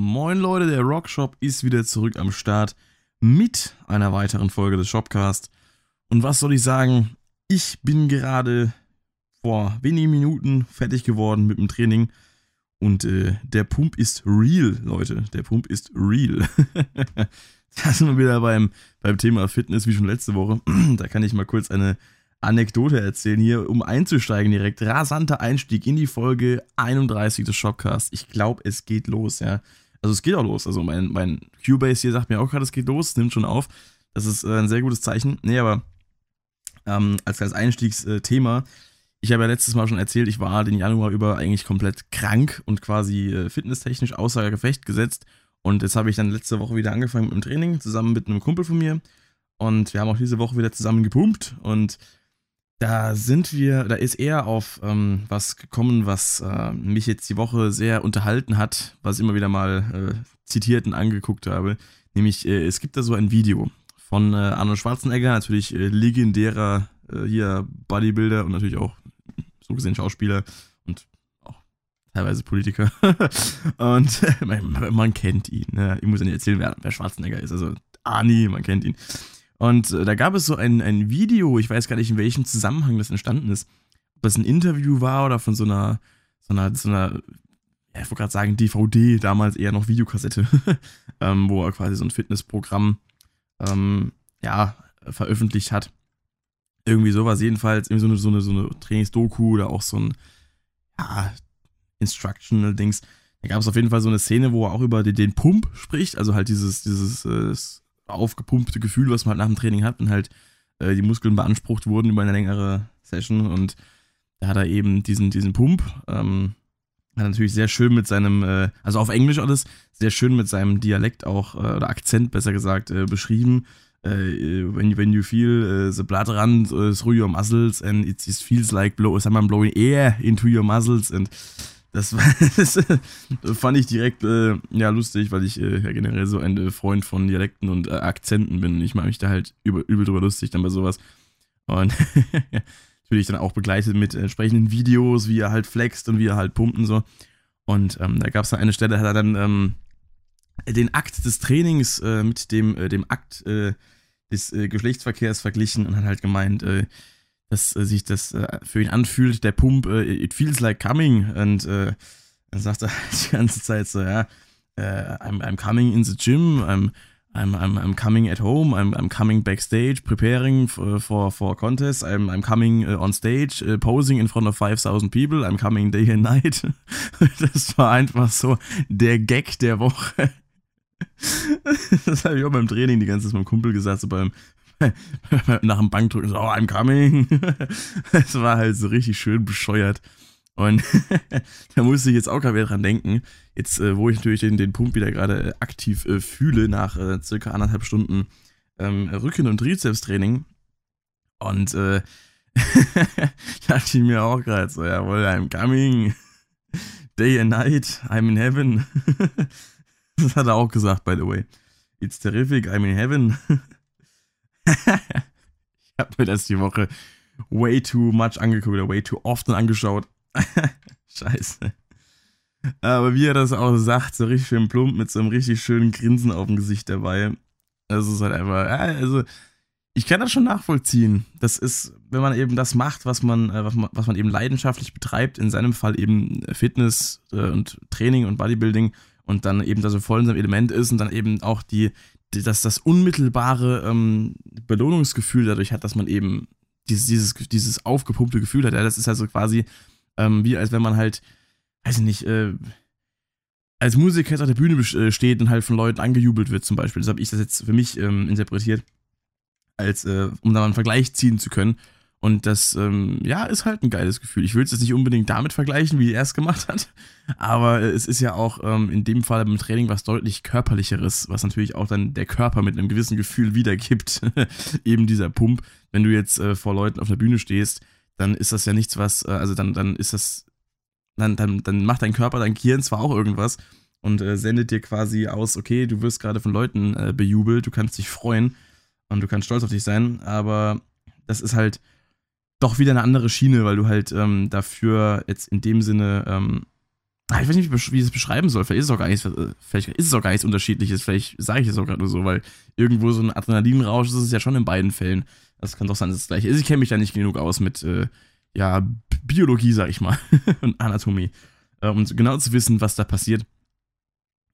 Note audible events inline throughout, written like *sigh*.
Moin Leute, der Rockshop ist wieder zurück am Start mit einer weiteren Folge des Shopcast. Und was soll ich sagen? Ich bin gerade vor wenigen Minuten fertig geworden mit dem Training und äh, der Pump ist real, Leute. Der Pump ist real. *laughs* da sind wir wieder beim, beim Thema Fitness, wie schon letzte Woche. *clears throat* da kann ich mal kurz eine Anekdote erzählen hier, um einzusteigen direkt. Rasanter Einstieg in die Folge 31 des Shopcasts. Ich glaube, es geht los, ja. Also es geht auch los. Also mein, mein Cubase hier sagt mir auch gerade, es geht los, nimmt schon auf. Das ist äh, ein sehr gutes Zeichen. Nee, aber ähm, als, als Einstiegsthema, ich habe ja letztes Mal schon erzählt, ich war den Januar über eigentlich komplett krank und quasi äh, fitnesstechnisch außer Gefecht gesetzt. Und jetzt habe ich dann letzte Woche wieder angefangen mit dem Training, zusammen mit einem Kumpel von mir. Und wir haben auch diese Woche wieder zusammen gepumpt. Und da sind wir, da ist er auf ähm, was gekommen, was äh, mich jetzt die Woche sehr unterhalten hat, was ich immer wieder mal äh, zitiert und angeguckt habe. Nämlich, äh, es gibt da so ein Video von äh, Arnold Schwarzenegger, natürlich äh, legendärer äh, hier Bodybuilder und natürlich auch so gesehen Schauspieler und auch teilweise Politiker. *laughs* und man, man, kennt ihn. Ne? Ich muss ja nicht erzählen, wer, wer Schwarzenegger ist. Also Arnie, man kennt ihn. Und äh, da gab es so ein, ein Video, ich weiß gar nicht, in welchem Zusammenhang das entstanden ist. Ob das ein Interview war oder von so einer, so einer, so einer ich wollte gerade sagen, DVD, damals eher noch Videokassette, *laughs* ähm, wo er quasi so ein Fitnessprogramm ähm, ja, veröffentlicht hat. Irgendwie sowas, jedenfalls, irgendwie so eine, so eine, so eine Trainingsdoku oder auch so ein ja, Instructional-Dings. Da gab es auf jeden Fall so eine Szene, wo er auch über den, den Pump spricht, also halt dieses, dieses äh, aufgepumpte Gefühl, was man halt nach dem Training hat und halt äh, die Muskeln beansprucht wurden über eine längere Session und da hat er eben diesen, diesen Pump, ähm, hat natürlich sehr schön mit seinem, äh, also auf Englisch alles, sehr schön mit seinem Dialekt auch, äh, oder Akzent besser gesagt, äh, beschrieben. Uh, when, when you feel uh, the blood run through your muscles and it, it feels like blow, someone blowing air into your muscles and das, *laughs* das fand ich direkt äh, ja, lustig, weil ich äh, ja generell so ein äh, Freund von Dialekten und äh, Akzenten bin. Ich mache mich da halt übel, übel drüber lustig dann bei sowas. Und *laughs* natürlich dann auch begleitet mit entsprechenden Videos, wie er halt flext und wie er halt pumpt und so. Und ähm, da gab es dann eine Stelle, da hat er dann ähm, den Akt des Trainings äh, mit dem, äh, dem Akt des Geschlechtsverkehrs verglichen und hat halt gemeint, dass äh, sich das äh, für ihn anfühlt, der Pump, äh, it feels like coming. Und äh, dann sagt er *laughs* die ganze Zeit so, ja, äh, I'm, I'm coming in the gym, I'm, I'm, I'm, I'm coming at home, I'm, I'm coming backstage, preparing for, for, for contest, I'm, I'm coming uh, on stage, uh, posing in front of 5000 people, I'm coming day and night. *laughs* das war einfach so der Gag der Woche. *laughs* das habe ich auch beim Training die ganze Zeit meinem Kumpel gesagt, so beim, *laughs* nach dem Bankdrücken so, oh, I'm coming. *laughs* Es war halt so richtig schön bescheuert. Und *laughs* da musste ich jetzt auch gerade dran denken, jetzt, äh, wo ich natürlich den, den Pump wieder gerade äh, aktiv äh, fühle, nach äh, circa anderthalb Stunden ähm, Rücken- und Trizepstraining. Und äh, dachte ich mir auch gerade so, jawohl, I'm coming. Day and night, I'm in heaven. das hat er auch gesagt, by the way. It's terrific, I'm in heaven *laughs* ich habe mir das die Woche way too much angeguckt oder way too often angeschaut. *laughs* Scheiße. Aber wie er das auch sagt, so richtig schön plump mit so einem richtig schönen Grinsen auf dem Gesicht dabei. Das ist halt einfach, also ich kann das schon nachvollziehen. Das ist, wenn man eben das macht, was man, äh, was man, eben leidenschaftlich betreibt, in seinem Fall eben Fitness äh, und Training und Bodybuilding und dann eben da so voll in seinem Element ist und dann eben auch die, dass das unmittelbare ähm, Belohnungsgefühl dadurch hat, dass man eben dieses, dieses, dieses aufgepumpte Gefühl hat. Ja, das ist also quasi ähm, wie als wenn man halt, weiß ich nicht, äh, als Musiker jetzt auf der Bühne äh, steht und halt von Leuten angejubelt wird zum Beispiel. Das habe ich das jetzt für mich ähm, interpretiert, als äh, um da mal einen Vergleich ziehen zu können. Und das, ähm, ja, ist halt ein geiles Gefühl. Ich will es jetzt nicht unbedingt damit vergleichen, wie er es gemacht hat. Aber es ist ja auch ähm, in dem Fall beim Training was deutlich körperlicheres, was natürlich auch dann der Körper mit einem gewissen Gefühl wiedergibt. *laughs* Eben dieser Pump. Wenn du jetzt äh, vor Leuten auf der Bühne stehst, dann ist das ja nichts, was, äh, also dann, dann ist das, dann, dann, dann macht dein Körper, dein Gehirn zwar auch irgendwas und äh, sendet dir quasi aus, okay, du wirst gerade von Leuten äh, bejubelt, du kannst dich freuen und du kannst stolz auf dich sein, aber das ist halt doch wieder eine andere Schiene, weil du halt ähm, dafür jetzt in dem Sinne ähm, Ah, ich weiß nicht, wie ich es beschreiben soll. Vielleicht ist es auch gar nichts, äh, vielleicht ist es auch gar nichts Unterschiedliches. Vielleicht sage ich es auch gerade nur so, weil irgendwo so ein Adrenalinrausch ist es ja schon in beiden Fällen. Das kann doch sein, dass es das gleiche ist. Ich kenne mich da nicht genug aus mit, äh, ja, Biologie, sag ich mal, *laughs* und Anatomie, äh, um genau zu wissen, was da passiert.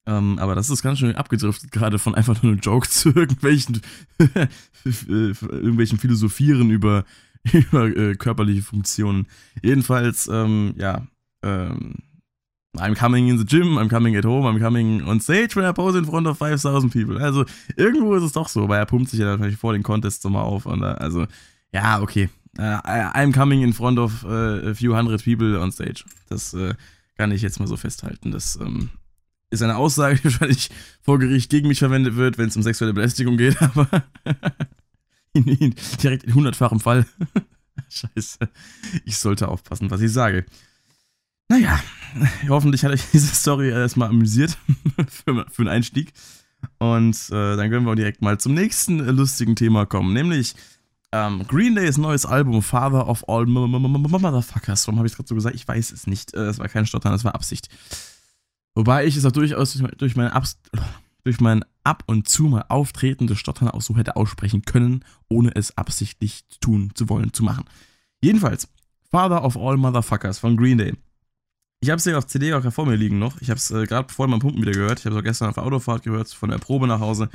Ähm, aber das ist ganz schön abgedriftet, gerade von einfach nur einem Joke *laughs* zu irgendwelchen, *laughs* irgendwelchen Philosophieren über, *laughs* über äh, körperliche Funktionen. Jedenfalls, ähm, ja, ähm, I'm coming in the gym, I'm coming at home, I'm coming on stage when I pose in front of 5000 people. Also irgendwo ist es doch so, weil er pumpt sich ja natürlich vor den Contests so mal auf. Und, uh, also, ja, okay. Uh, I'm coming in front of uh, a few hundred people on stage. Das kann ich jetzt mal so festhalten. Das ähm, ist eine Aussage, *laughs* die wahrscheinlich vor Gericht gegen mich verwendet wird, wenn es um sexuelle Belästigung geht, aber *laughs* in, in, direkt in hundertfachem Fall. *laughs* Scheiße. Ich sollte aufpassen, was ich sage. Naja, hoffentlich hat euch *laughs* diese Story erstmal amüsiert *laughs* für, für einen Einstieg. Und äh, dann können wir direkt mal zum nächsten lustigen Thema kommen, nämlich ähm, Green Day's neues Album Father of All Motherfuckers. Warum habe ich gerade so gesagt? Ich weiß es nicht. Äh, es war kein Stottern, das war Absicht. Wobei ich es auch durchaus durch mein, Abs durch mein ab und zu mal auftretendes Stottern auch so hätte aussprechen können, ohne es absichtlich tun zu wollen, zu machen. Jedenfalls, Father of All Motherfuckers von Green Day. Ich habe es ja auf CD auch vor mir liegen noch. Ich habe es äh, gerade vor meinem Pumpen wieder gehört. Ich habe es auch gestern auf der Autofahrt gehört, von der Probe nach Hause.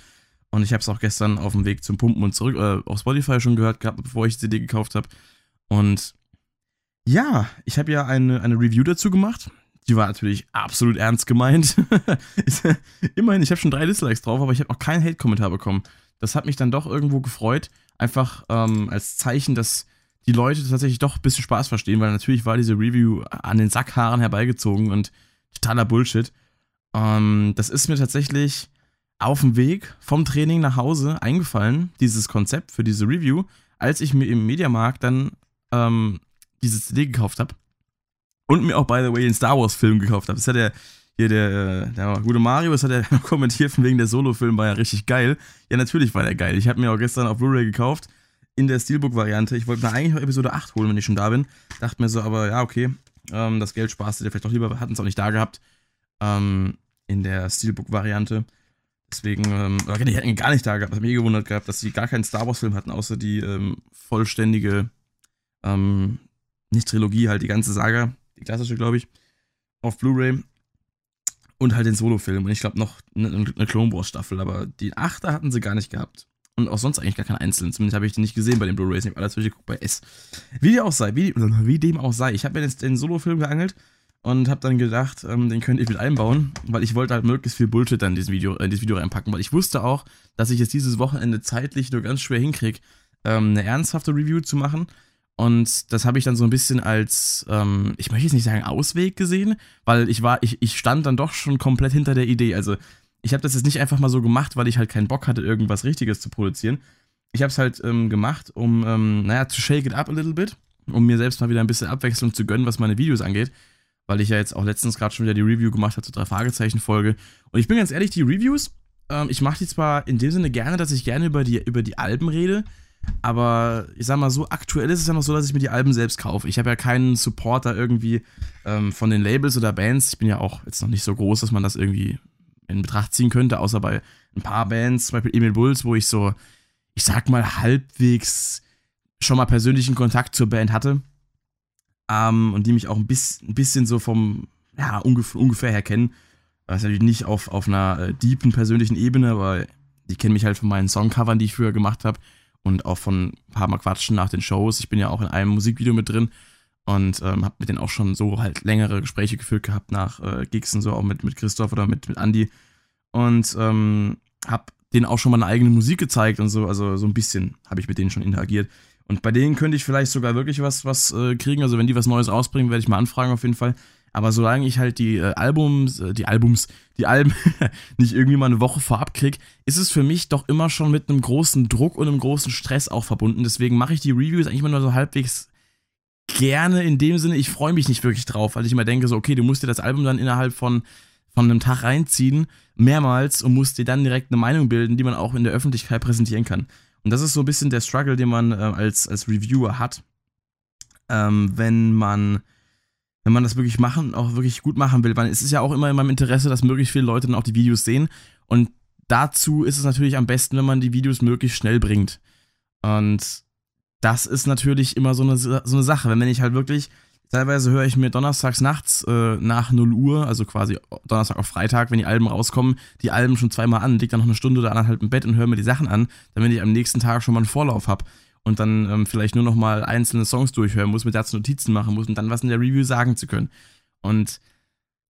Und ich habe es auch gestern auf dem Weg zum Pumpen und zurück äh, auf Spotify schon gehört gehabt, bevor ich die CD gekauft habe. Und ja, ich habe ja eine, eine Review dazu gemacht. Die war natürlich absolut ernst gemeint. *laughs* Immerhin, ich habe schon drei Dislikes drauf, aber ich habe auch keinen Hate-Kommentar bekommen. Das hat mich dann doch irgendwo gefreut. Einfach ähm, als Zeichen, dass die Leute tatsächlich doch ein bisschen Spaß verstehen, weil natürlich war diese Review an den Sackhaaren herbeigezogen und totaler Bullshit. Ähm, das ist mir tatsächlich auf dem Weg vom Training nach Hause eingefallen, dieses Konzept für diese Review, als ich mir im Mediamarkt dann ähm, diese CD gekauft habe und mir auch, by the way, den Star Wars-Film gekauft habe. Das hat der, hier der, der gute Mario, das hat er *laughs* kommentiert, von wegen der Solo-Film war ja richtig geil. Ja, natürlich war der geil. Ich habe mir auch gestern auf Blu-ray gekauft in der Steelbook-Variante. Ich wollte mir eigentlich noch Episode 8 holen, wenn ich schon da bin. Dachte mir so, aber ja, okay, ähm, das Geld sparst du dir vielleicht doch lieber, hatten es auch nicht da gehabt. Ähm, in der Steelbook-Variante. Deswegen, ähm, oder die hätten gar nicht da gehabt. Das hat mich eh gewundert gehabt, dass sie gar keinen Star Wars-Film hatten, außer die ähm, vollständige, ähm, nicht Trilogie, halt die ganze Saga, die klassische, glaube ich, auf Blu-ray. Und halt den Solo-Film. Und ich glaube noch eine, eine Clone Wars-Staffel, aber die Achter hatten sie gar nicht gehabt. Und auch sonst eigentlich gar keinen einzelnen. Zumindest habe ich den nicht gesehen bei den Blu-Rays. Ich habe alles durchgeguckt bei S. Wie dem auch sei, wie, wie dem auch sei. Ich habe mir jetzt den Solo-Film geangelt und habe dann gedacht, ähm, den könnte ich mit einbauen, weil ich wollte halt möglichst viel Bullshit dann in dieses Video, in dieses Video reinpacken, weil ich wusste auch, dass ich jetzt dieses Wochenende zeitlich nur ganz schwer hinkriege, ähm, eine ernsthafte Review zu machen. Und das habe ich dann so ein bisschen als, ähm, ich möchte jetzt nicht sagen Ausweg gesehen, weil ich war, ich, ich stand dann doch schon komplett hinter der Idee. Also ich habe das jetzt nicht einfach mal so gemacht, weil ich halt keinen Bock hatte, irgendwas Richtiges zu produzieren. Ich habe es halt ähm, gemacht, um, ähm, naja, zu shake it up a little bit, um mir selbst mal wieder ein bisschen Abwechslung zu gönnen, was meine Videos angeht. Weil ich ja jetzt auch letztens gerade schon wieder die Review gemacht habe zur drei Fragezeichen-Folge. Und ich bin ganz ehrlich, die Reviews, ähm, ich mache die zwar in dem Sinne gerne, dass ich gerne über die, über die Alben rede, aber ich sag mal so, aktuell ist es ja noch so, dass ich mir die Alben selbst kaufe. Ich habe ja keinen Supporter irgendwie ähm, von den Labels oder Bands. Ich bin ja auch jetzt noch nicht so groß, dass man das irgendwie in Betracht ziehen könnte, außer bei ein paar Bands, zum Beispiel Emil Bulls, wo ich so, ich sag mal, halbwegs schon mal persönlichen Kontakt zur Band hatte. Ähm, und die mich auch ein bisschen, ein bisschen so vom, ja, ungefähr, ungefähr her kennen. Das ist natürlich nicht auf, auf einer äh, deepen persönlichen Ebene, aber die kennen mich halt von meinen Songcovern, die ich früher gemacht habe. Und auch von ein paar Mal Quatschen nach den Shows. Ich bin ja auch in einem Musikvideo mit drin und ähm, habe mit denen auch schon so halt längere Gespräche geführt gehabt nach äh, Gigs und so, auch mit, mit Christoph oder mit, mit Andy. Und ähm, habe denen auch schon mal eine eigene Musik gezeigt und so, also so ein bisschen habe ich mit denen schon interagiert. Und bei denen könnte ich vielleicht sogar wirklich was, was äh, kriegen. Also wenn die was Neues rausbringen, werde ich mal anfragen auf jeden Fall. Aber solange ich halt die äh, Albums, äh, die Albums, die Alben *laughs* nicht irgendwie mal eine Woche vorab krieg, ist es für mich doch immer schon mit einem großen Druck und einem großen Stress auch verbunden. Deswegen mache ich die Reviews eigentlich immer nur so halbwegs gerne in dem Sinne, ich freue mich nicht wirklich drauf, weil ich immer denke, so, okay, du musst dir das Album dann innerhalb von, von einem Tag reinziehen, mehrmals und musst dir dann direkt eine Meinung bilden, die man auch in der Öffentlichkeit präsentieren kann. Und das ist so ein bisschen der Struggle, den man äh, als, als Reviewer hat, ähm, wenn man wenn man das wirklich machen, auch wirklich gut machen will. Weil es ist ja auch immer in meinem Interesse, dass möglichst viele Leute dann auch die Videos sehen. Und dazu ist es natürlich am besten, wenn man die Videos möglichst schnell bringt. Und das ist natürlich immer so eine, so eine Sache. Wenn ich halt wirklich, teilweise höre ich mir donnerstags nachts äh, nach 0 Uhr, also quasi Donnerstag auf Freitag, wenn die Alben rauskommen, die Alben schon zweimal an, leg dann noch eine Stunde oder anderthalb im Bett und höre mir die Sachen an, damit ich am nächsten Tag schon mal einen Vorlauf habe und dann ähm, vielleicht nur noch mal einzelne Songs durchhören muss, mit dazu Notizen machen muss und dann was in der Review sagen zu können. Und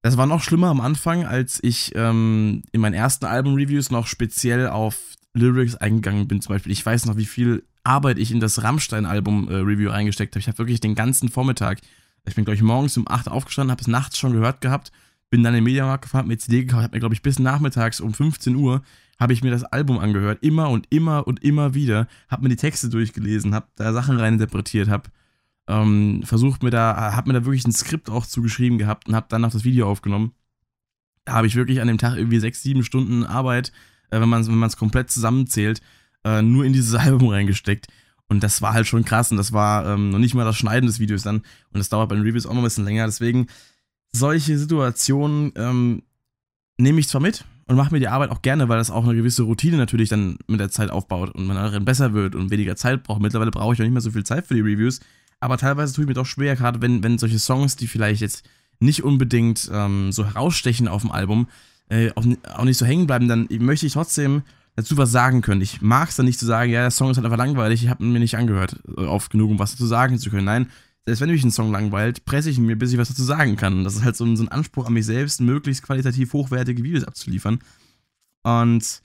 das war noch schlimmer am Anfang, als ich ähm, in meinen ersten Album-Reviews noch speziell auf Lyrics eingegangen bin. Zum Beispiel, ich weiß noch, wie viel Arbeit ich in das Rammstein-Album-Review äh, reingesteckt habe. Ich habe wirklich den ganzen Vormittag, ich bin, glaube ich, morgens um 8 aufgestanden, habe es nachts schon gehört gehabt, bin dann in den Mediamarkt gefahren, mir CD gekauft, habe mir, glaube ich, bis nachmittags um 15 Uhr habe ich mir das Album angehört, immer und immer und immer wieder, habe mir die Texte durchgelesen, habe da Sachen reininterpretiert, habe ähm, versucht mir da, habe mir da wirklich ein Skript auch zugeschrieben gehabt und habe dann noch das Video aufgenommen. Da habe ich wirklich an dem Tag irgendwie sechs, sieben Stunden Arbeit, äh, wenn man es komplett zusammenzählt, äh, nur in dieses *laughs* Album reingesteckt. Und das war halt schon krass und das war ähm, noch nicht mal das Schneiden des Videos dann. Und das dauert bei den Reviews auch noch ein bisschen länger. Deswegen, solche Situationen ähm, nehme ich zwar mit, und mache mir die Arbeit auch gerne, weil das auch eine gewisse Routine natürlich dann mit der Zeit aufbaut und man darin besser wird und weniger Zeit braucht. Mittlerweile brauche ich auch nicht mehr so viel Zeit für die Reviews, aber teilweise tue ich mir doch schwer, gerade wenn, wenn solche Songs, die vielleicht jetzt nicht unbedingt ähm, so herausstechen auf dem Album, äh, auch, auch, nicht so hängen bleiben, dann möchte ich trotzdem dazu was sagen können. Ich mag es dann nicht zu sagen, ja, der Song ist halt einfach langweilig, ich habe mir nicht angehört, äh, oft genug, um was dazu sagen zu können. Nein, selbst wenn mich ein Song langweilt, presse ich ihn mir, bis ich was dazu sagen kann. Das ist halt so ein, so ein Anspruch an mich selbst, möglichst qualitativ hochwertige Videos abzuliefern. Und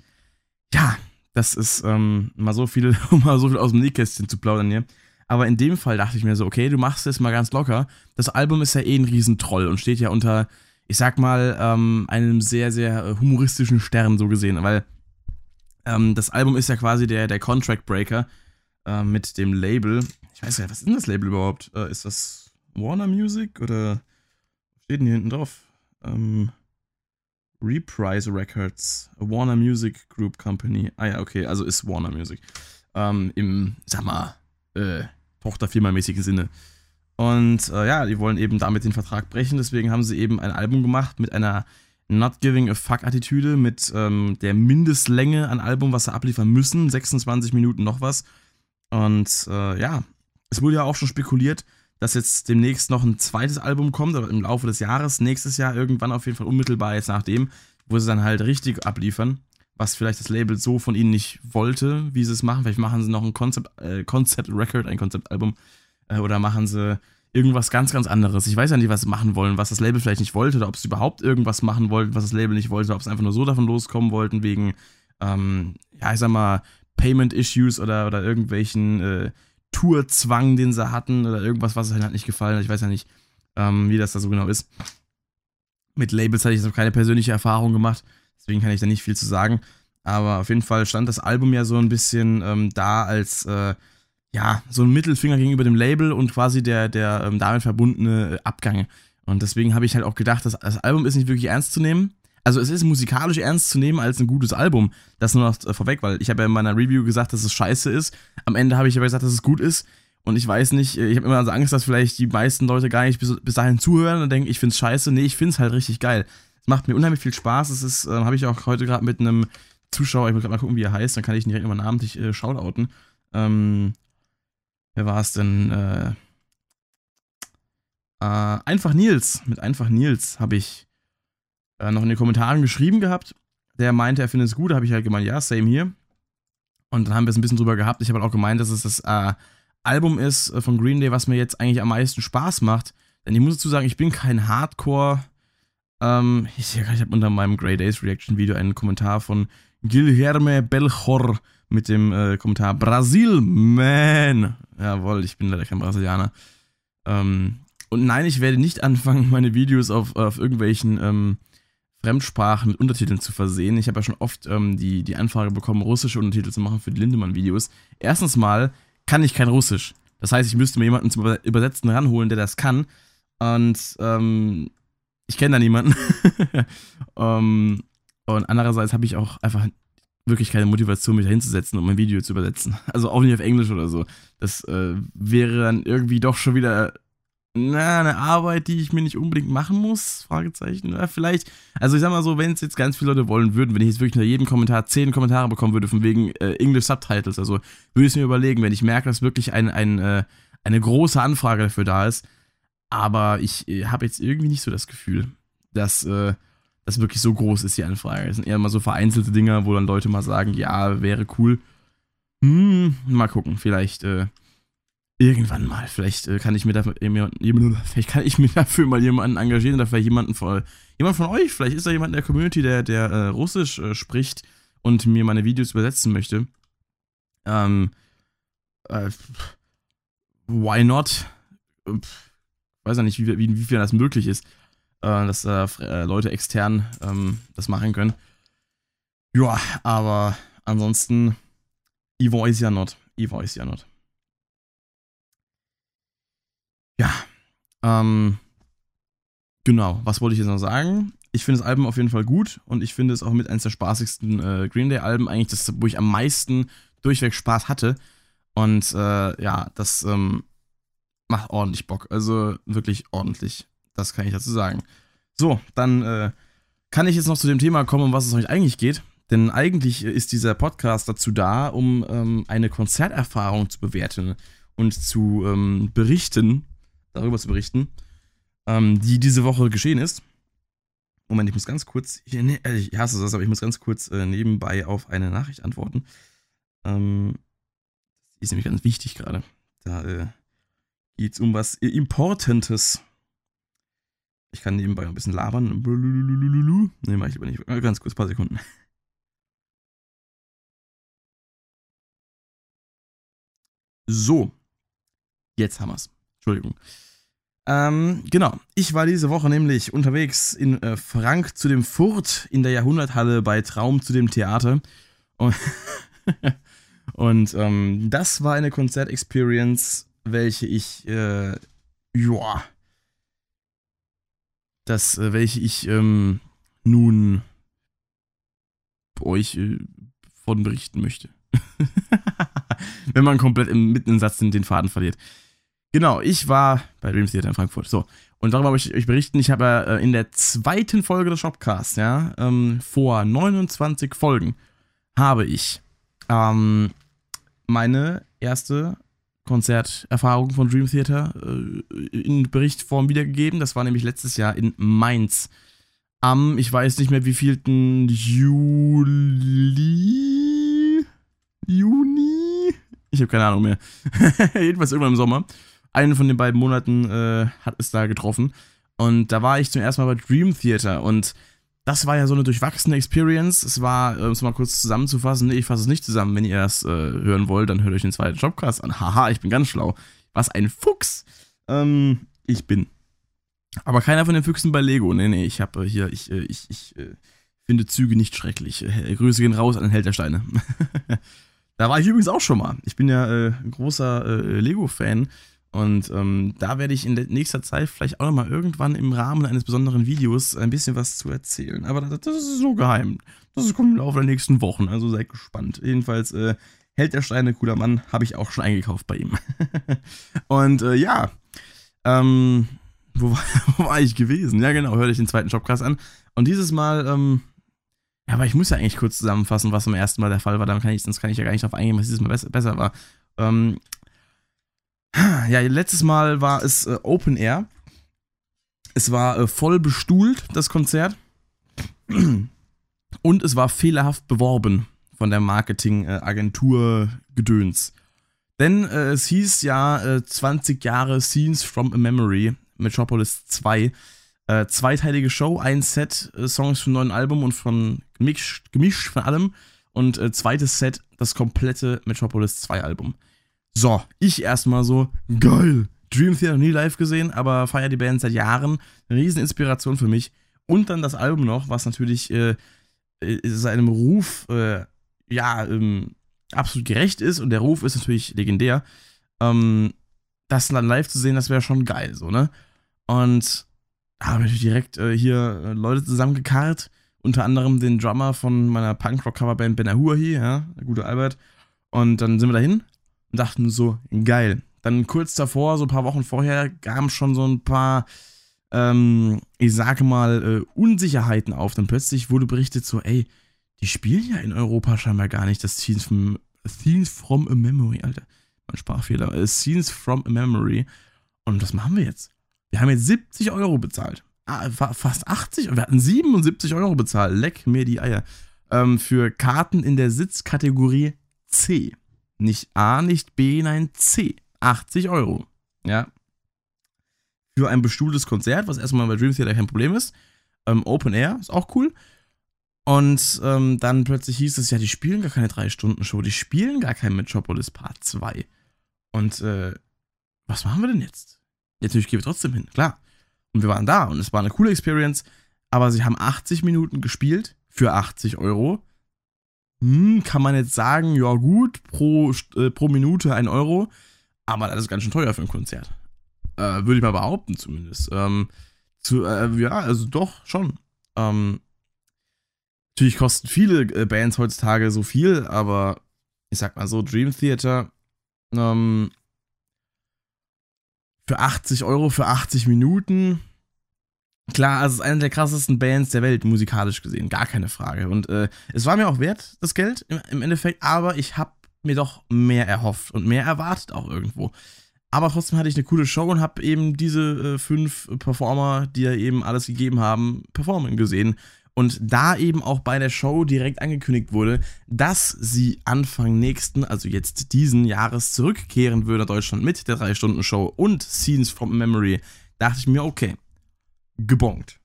ja, das ist ähm, mal so viel, *laughs* um mal so viel aus dem Nähkästchen zu plaudern hier. Aber in dem Fall dachte ich mir so, okay, du machst es mal ganz locker. Das Album ist ja eh ein Riesentroll und steht ja unter, ich sag mal, ähm, einem sehr, sehr humoristischen Stern so gesehen, weil ähm, das Album ist ja quasi der, der Contract Breaker äh, mit dem Label. Weiß ja, was ist denn das Label überhaupt? Äh, ist das Warner Music oder steht denn hier hinten drauf? Ähm, Reprise Records, Warner Music Group Company. Ah ja, okay, also ist Warner Music. Ähm, Im, sag mal, äh, Tochterfirma-mäßigen Sinne. Und äh, ja, die wollen eben damit den Vertrag brechen, deswegen haben sie eben ein Album gemacht mit einer Not Giving a Fuck-Attitüde, mit ähm, der Mindestlänge an Album, was sie abliefern müssen, 26 Minuten noch was. Und äh, ja, es wurde ja auch schon spekuliert, dass jetzt demnächst noch ein zweites Album kommt, oder im Laufe des Jahres, nächstes Jahr irgendwann auf jeden Fall unmittelbar jetzt nachdem, wo sie dann halt richtig abliefern, was vielleicht das Label so von ihnen nicht wollte, wie sie es machen. Vielleicht machen sie noch ein Concept, äh, Concept Record, ein Konzeptalbum, äh, oder machen sie irgendwas ganz, ganz anderes. Ich weiß ja nicht, was sie machen wollen, was das Label vielleicht nicht wollte, oder ob sie überhaupt irgendwas machen wollten, was das Label nicht wollte, ob sie einfach nur so davon loskommen wollten, wegen, ähm, ja, ich sag mal, Payment-Issues oder, oder irgendwelchen äh, Tourzwang, den sie hatten oder irgendwas, was ihnen halt nicht gefallen hat. Ich weiß ja nicht, ähm, wie das da so genau ist. Mit Labels hatte ich noch keine persönliche Erfahrung gemacht, deswegen kann ich da nicht viel zu sagen. Aber auf jeden Fall stand das Album ja so ein bisschen ähm, da als äh, ja, so ein Mittelfinger gegenüber dem Label und quasi der, der ähm, damit verbundene Abgang. Und deswegen habe ich halt auch gedacht, dass das Album ist nicht wirklich ernst zu nehmen. Also es ist musikalisch ernst zu nehmen als ein gutes Album. Das nur noch äh, vorweg, weil ich habe ja in meiner Review gesagt, dass es scheiße ist. Am Ende habe ich aber gesagt, dass es gut ist. Und ich weiß nicht, äh, ich habe immer so Angst, dass vielleicht die meisten Leute gar nicht bis, bis dahin zuhören und denken, ich finde es scheiße. Nee, ich finde es halt richtig geil. Es macht mir unheimlich viel Spaß. Es ist, äh, habe ich auch heute gerade mit einem Zuschauer, ich muss gerade mal gucken, wie er heißt, dann kann ich ihn direkt immer namentlich äh, shoutouten. Ähm, wer war es denn? Äh, äh, einfach Nils. Mit Einfach Nils habe ich äh, noch in den Kommentaren geschrieben gehabt. Der meinte, er findet es gut. Da habe ich halt gemeint, ja, same hier. Und dann haben wir es ein bisschen drüber gehabt. Ich habe halt auch gemeint, dass es das äh, Album ist äh, von Green Day, was mir jetzt eigentlich am meisten Spaß macht. Denn ich muss dazu sagen, ich bin kein Hardcore. Ähm, ich, ich habe unter meinem Grey Days Reaction Video einen Kommentar von Guilherme Belchor mit dem äh, Kommentar Brasil, man. Jawohl, ich bin leider kein Brasilianer. Ähm, und nein, ich werde nicht *laughs* anfangen, meine Videos auf, auf irgendwelchen ähm, Fremdsprachen mit Untertiteln zu versehen. Ich habe ja schon oft ähm, die, die Anfrage bekommen, russische Untertitel zu machen für die Lindemann-Videos. Erstens mal kann ich kein Russisch. Das heißt, ich müsste mir jemanden zum Übersetzen ranholen, der das kann. Und ähm, ich kenne da niemanden. um, *laughs* ähm, und andererseits habe ich auch einfach wirklich keine Motivation, mich da hinzusetzen und mein Video zu übersetzen. *laughs* Also auch nicht auf Englisch oder so. Das äh, wäre dann irgendwie doch schon wieder na, eine Arbeit, die ich mir nicht unbedingt machen muss? Fragezeichen. Ja, vielleicht, also ich sag mal so, wenn es jetzt ganz viele Leute wollen würden, wenn ich jetzt wirklich unter jedem Kommentar zehn Kommentare bekommen würde, von wegen äh, English Subtitles, also würde ich es mir überlegen, wenn ich merke, dass wirklich ein, ein, äh, eine große Anfrage dafür da ist. Aber ich äh, habe jetzt irgendwie nicht so das Gefühl, dass äh, das wirklich so groß ist, die Anfrage. Es sind eher mal so vereinzelte Dinger, wo dann Leute mal sagen, ja, wäre cool. Hm, mal gucken, vielleicht äh, Irgendwann mal. Vielleicht äh, kann ich mir dafür, *laughs* vielleicht kann ich mir dafür mal jemanden engagieren, vielleicht jemanden von, jemand von euch, vielleicht ist da jemand in der Community, der, der äh, Russisch äh, spricht und mir meine Videos übersetzen möchte. Ähm, äh, why not? Pff, weiß ja nicht, wie, wie, inwiefern das möglich ist, äh, dass äh, Leute extern ähm, das machen können. Ja, aber ansonsten, Evo ist ja not. Evo ist ja not. Ja. Ähm, genau, was wollte ich jetzt noch sagen? Ich finde das Album auf jeden Fall gut und ich finde es auch mit eines der spaßigsten äh, Green Day-Alben, eigentlich das, wo ich am meisten durchweg Spaß hatte. Und äh, ja, das ähm, macht ordentlich Bock. Also wirklich ordentlich. Das kann ich dazu sagen. So, dann äh, kann ich jetzt noch zu dem Thema kommen, um was es euch eigentlich geht. Denn eigentlich ist dieser Podcast dazu da, um ähm, eine Konzerterfahrung zu bewerten und zu ähm, berichten, darüber zu berichten, ähm, die diese Woche geschehen ist. Moment, ich muss ganz kurz, ich, ne, ich hasse das, aber ich muss ganz kurz äh, nebenbei auf eine Nachricht antworten. Ähm, die ist nämlich ganz wichtig gerade. Da äh, geht es um was Importantes. Ich kann nebenbei ein bisschen labern. Ne, mach ich lieber nicht. Ganz kurz, paar Sekunden. So. Jetzt haben wir's. Entschuldigung. Ähm, genau. Ich war diese Woche nämlich unterwegs in äh, Frank zu dem Furt in der Jahrhunderthalle bei Traum zu dem Theater. Und, *laughs* und ähm, das war eine Konzertexperience, welche ich, äh, ja, das, äh, welche ich ähm, nun euch äh, von berichten möchte. *laughs* Wenn man komplett im, mitten im Satz den Faden verliert. Genau, ich war bei Dream Theater in Frankfurt. So. Und darüber möchte ich euch berichten. Ich habe äh, in der zweiten Folge des Shopcasts, ja, ähm, vor 29 Folgen, habe ich ähm, meine erste Konzerterfahrung von Dream Theater äh, in Berichtform wiedergegeben. Das war nämlich letztes Jahr in Mainz. Am, ich weiß nicht mehr wievielten Juli. Juni? Ich habe keine Ahnung mehr. *laughs* Jedenfalls irgendwann im Sommer einen von den beiden Monaten äh, hat es da getroffen. Und da war ich zum ersten Mal bei Dream Theater und das war ja so eine durchwachsene Experience. Es war, um es mal kurz zusammenzufassen, nee, ich fasse es nicht zusammen. Wenn ihr das äh, hören wollt, dann hört euch den zweiten Jobcast an. Haha, ich bin ganz schlau. Was ein Fuchs. Ähm, ich bin. Aber keiner von den Füchsen bei Lego. Nee, nee, ich habe äh, hier, ich, äh, ich, ich äh, finde Züge nicht schrecklich. Äh, Grüße gehen raus an den Held der Steine. *laughs* da war ich übrigens auch schon mal. Ich bin ja äh, großer äh, Lego-Fan und ähm, da werde ich in nächster Zeit vielleicht auch nochmal irgendwann im Rahmen eines besonderen Videos ein bisschen was zu erzählen. Aber das, das ist so geheim. Das kommt im Laufe der nächsten Wochen, also seid gespannt. Jedenfalls, äh, Held der Steine, cooler Mann, habe ich auch schon eingekauft bei ihm. *laughs* Und äh, ja, ähm, wo war, *laughs* wo war, ich gewesen? Ja, genau, hör dich den zweiten Shopcast an. Und dieses Mal, ähm, ja, aber ich muss ja eigentlich kurz zusammenfassen, was am ersten Mal der Fall war. Dann kann ich, sonst kann ich ja gar nicht darauf eingehen, was dieses Mal besser, besser war. Ähm, ja, letztes Mal war es äh, Open Air. Es war äh, voll bestuhlt, das Konzert. *clears throat* Und es war fehlerhaft beworben von der Marketingagentur Gedöns. Denn äh, es hieß ja äh, 20 Jahre Scenes from a Memory, Metropolis 2. Äh, zweiteilige Show, ein Set, äh, Songs vom neuen Album und von gemischt, gemischt von allem. Und äh, zweites Set, das komplette Metropolis 2 Album. So, ich erstmal so, geil. Dream Theater nie live gesehen, aber feier die Band seit Jahren. Rieseninspiration für mich. Und dann das Album noch, was natürlich äh, äh, seinem Ruf äh, ja ähm, absolut gerecht ist. Und der Ruf ist natürlich legendär. Ähm, das dann live zu sehen, das wäre schon geil, so, ne? Und habe natürlich direkt äh, hier äh, Leute zusammengekarrt. Unter anderem den Drummer von meiner Punkrock-Coverband Ben Ahuahi, ja, der gute Albert. Und dann sind wir dahin und dachten so, geil, dann kurz davor, so ein paar Wochen vorher, kamen schon so ein paar, ähm, ich sage mal, äh, Unsicherheiten auf. Dann plötzlich wurde berichtet so, ey, die spielen ja in Europa scheinbar gar nicht das Scenes from, Scenes from a Memory, Alter. Mein Sprachfehler. Äh, Scenes from a Memory. Und was machen wir jetzt? Wir haben jetzt 70 Euro bezahlt. Ah, fast 80. Wir hatten 77 Euro bezahlt. Leck mir die Eier. Ähm, für Karten in der Sitzkategorie C. Nicht A, nicht B, nein C. 80 Euro. Ja. Für ein bestuhltes Konzert, was erstmal bei Dream Theater kein Problem ist. Ähm, Open Air ist auch cool. Und ähm, dann plötzlich hieß es ja, die spielen gar keine 3-Stunden-Show, die spielen gar kein Metropolis Part 2. Und äh, was machen wir denn jetzt? Jetzt natürlich gehen wir trotzdem hin, klar. Und wir waren da und es war eine coole Experience, aber sie haben 80 Minuten gespielt für 80 Euro. Hm, kann man jetzt sagen, ja gut, pro, äh, pro Minute ein Euro, aber das ist ganz schön teuer für ein Konzert. Äh, Würde ich mal behaupten zumindest. Ähm, zu, äh, ja, also doch, schon. Ähm, natürlich kosten viele äh, Bands heutzutage so viel, aber ich sag mal so, Dream Theater ähm, für 80 Euro für 80 Minuten. Klar, es ist eine der krassesten Bands der Welt, musikalisch gesehen, gar keine Frage. Und äh, es war mir auch wert, das Geld im, im Endeffekt, aber ich habe mir doch mehr erhofft und mehr erwartet auch irgendwo. Aber trotzdem hatte ich eine coole Show und habe eben diese äh, fünf Performer, die ja eben alles gegeben haben, performen gesehen und da eben auch bei der Show direkt angekündigt wurde, dass sie Anfang nächsten, also jetzt diesen Jahres zurückkehren würde nach Deutschland mit der 3-Stunden-Show und Scenes from Memory, dachte ich mir, okay, gebongt.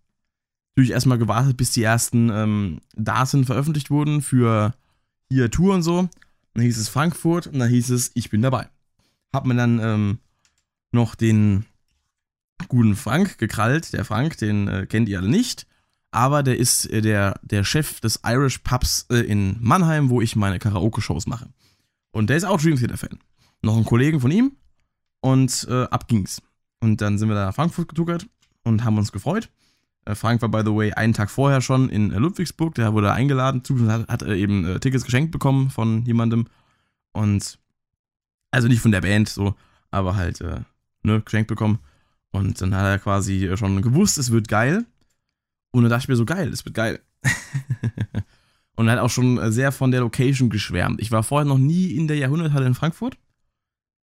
Natürlich erstmal gewartet, bis die ersten ähm, Daten veröffentlicht wurden für hier Tour und so. Dann hieß es Frankfurt und dann hieß es, ich bin dabei. Hab mir dann ähm, noch den guten Frank gekrallt. Der Frank, den äh, kennt ihr alle nicht aber der ist äh, der, der Chef des Irish Pubs äh, in Mannheim, wo ich meine Karaoke-Shows mache. Und der ist auch Dream Theater-Fan. Noch ein Kollegen von ihm und äh, ab ging's. Und dann sind wir da nach Frankfurt getuckert und haben uns gefreut. Äh, Frank war, by the way, einen Tag vorher schon in äh, Ludwigsburg. Der wurde eingeladen, hat, hat eben äh, Tickets geschenkt bekommen von jemandem. Und also nicht von der Band, so, aber halt, ne, geschenkt bekommen. Und dann hat er quasi schon gewusst, es wird geil. Und dann dachte ich mir so, geil, das wird geil. *laughs* und er hat auch schon sehr von der Location geschwärmt. Ich war vorher noch nie in der Jahrhunderthalle in Frankfurt.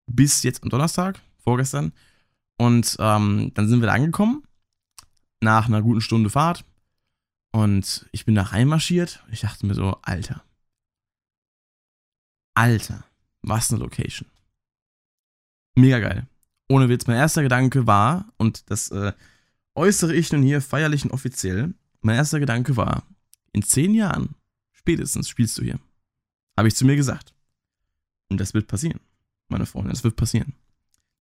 Bis jetzt am Donnerstag, vorgestern. Und ähm, dann sind wir da angekommen. Nach einer guten Stunde Fahrt. Und ich bin da reinmarschiert. Ich dachte mir so, Alter. Alter, was eine Location. Mega geil. Ohne Witz, mein erster Gedanke war, und das äh, äußere ich nun hier feierlich und offiziell, mein erster Gedanke war, in zehn Jahren spätestens spielst du hier. Habe ich zu mir gesagt. Und das wird passieren, meine Freunde, das wird passieren.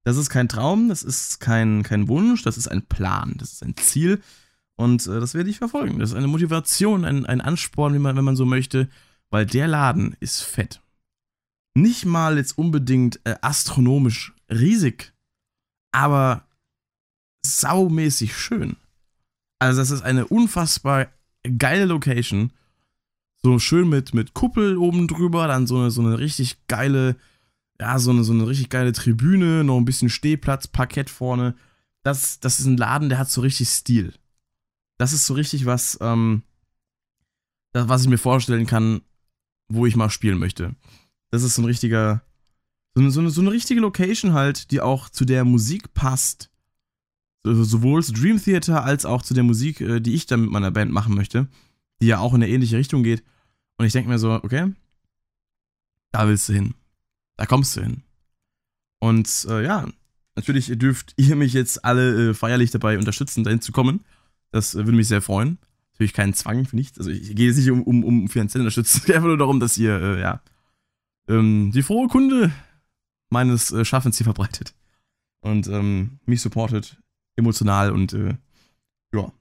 Das ist kein Traum, das ist kein, kein Wunsch, das ist ein Plan, das ist ein Ziel und äh, das werde ich verfolgen. Das ist eine Motivation, ein, ein Ansporn, wenn man, wenn man so möchte, weil der Laden ist fett. Nicht mal jetzt unbedingt äh, astronomisch riesig, aber saumäßig schön. Also, das ist eine unfassbar geile Location. So schön mit, mit Kuppel oben drüber, dann so eine, so eine richtig geile, ja, so eine, so eine richtig geile Tribüne, noch ein bisschen Stehplatz, Parkett vorne. Das, das ist ein Laden, der hat so richtig Stil. Das ist so richtig was, ähm, das, was ich mir vorstellen kann, wo ich mal spielen möchte. Das ist so ein richtiger, so eine, so eine, so eine richtige Location halt, die auch zu der Musik passt, sowohl zu Dream Theater als auch zu der Musik, äh, die ich dann mit meiner Band machen möchte, die ja auch in eine ähnliche Richtung geht. Und ich denke mir so, okay, da willst du hin. Da kommst du hin. Und äh, ja, natürlich dürft ihr mich jetzt alle äh, feierlich dabei unterstützen, dahin zu kommen. Das äh, würde mich sehr freuen. Natürlich keinen Zwang für nichts. Also ich gehe jetzt nicht um, um, um finanzielle Unterstützung, *laughs* es geht einfach nur darum, dass ihr, äh, ja, ähm, die frohe Kunde meines äh, Schaffens hier verbreitet. Und ähm, mich supportet emotional und äh, ja,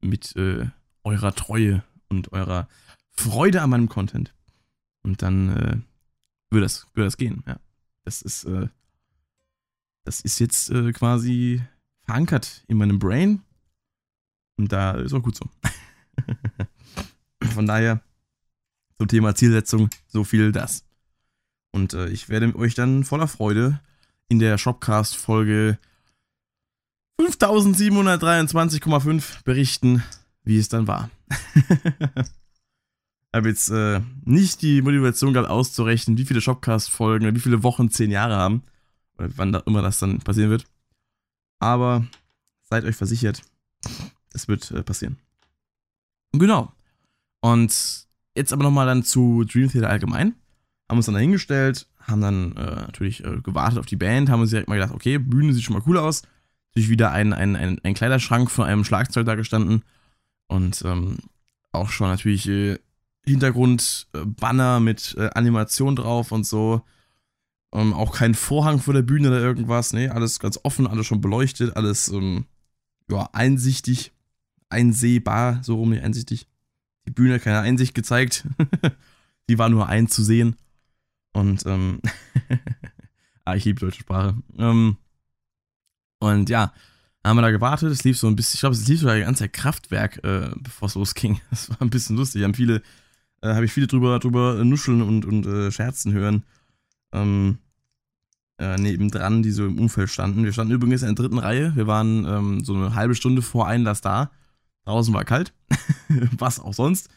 mit äh, eurer Treue und eurer Freude an meinem Content. Und dann äh, würde das, würde das gehen, ja. Das ist, äh, das ist jetzt äh, quasi verankert in meinem Brain. Und da ist auch gut so. *laughs* Von daher, zum Thema Zielsetzung, so viel das. Und äh, ich werde euch dann voller Freude in der Shopcast-Folge 5723,5 berichten, wie es dann war. *laughs* Habe jetzt äh, nicht die Motivation gehabt, auszurechnen, wie viele Shopcast-Folgen oder wie viele Wochen zehn Jahre haben. Oder wann da immer das dann passieren wird. Aber seid euch versichert, es wird äh, passieren. Genau. Und jetzt aber nochmal dann zu Dream Theater allgemein. Haben uns dann dahingestellt, haben dann äh, natürlich äh, gewartet auf die Band, haben uns direkt mal gedacht, okay, Bühne sieht schon mal cool aus. Natürlich wieder ein, ein, ein, ein Kleiderschrank von einem Schlagzeug da gestanden. Und ähm, auch schon natürlich äh, Hintergrund-Banner mit äh, Animation drauf und so. Ähm, auch kein Vorhang vor der Bühne oder irgendwas. Nee, alles ganz offen, alles schon beleuchtet, alles ähm, ja, einsichtig, einsehbar, so rum nicht einsichtig. Die Bühne hat keine Einsicht gezeigt. *laughs* Die war nur einzusehen. Und, ähm, *laughs* ah, ich liebe deutsche Sprache. Ähm, und ja, haben wir da gewartet. Es lief so ein bisschen, ich glaube, es lief sogar die ganze Kraftwerk, äh, bevor es losging. *laughs* Das war ein bisschen lustig. Haben viele, äh, habe ich viele drüber, drüber nuscheln und, und äh, scherzen hören. Ähm, äh, nebendran, die so im Umfeld standen. Wir standen übrigens in der dritten Reihe. Wir waren ähm, so eine halbe Stunde vor Einlass da. Draußen war kalt. *laughs* Was auch sonst.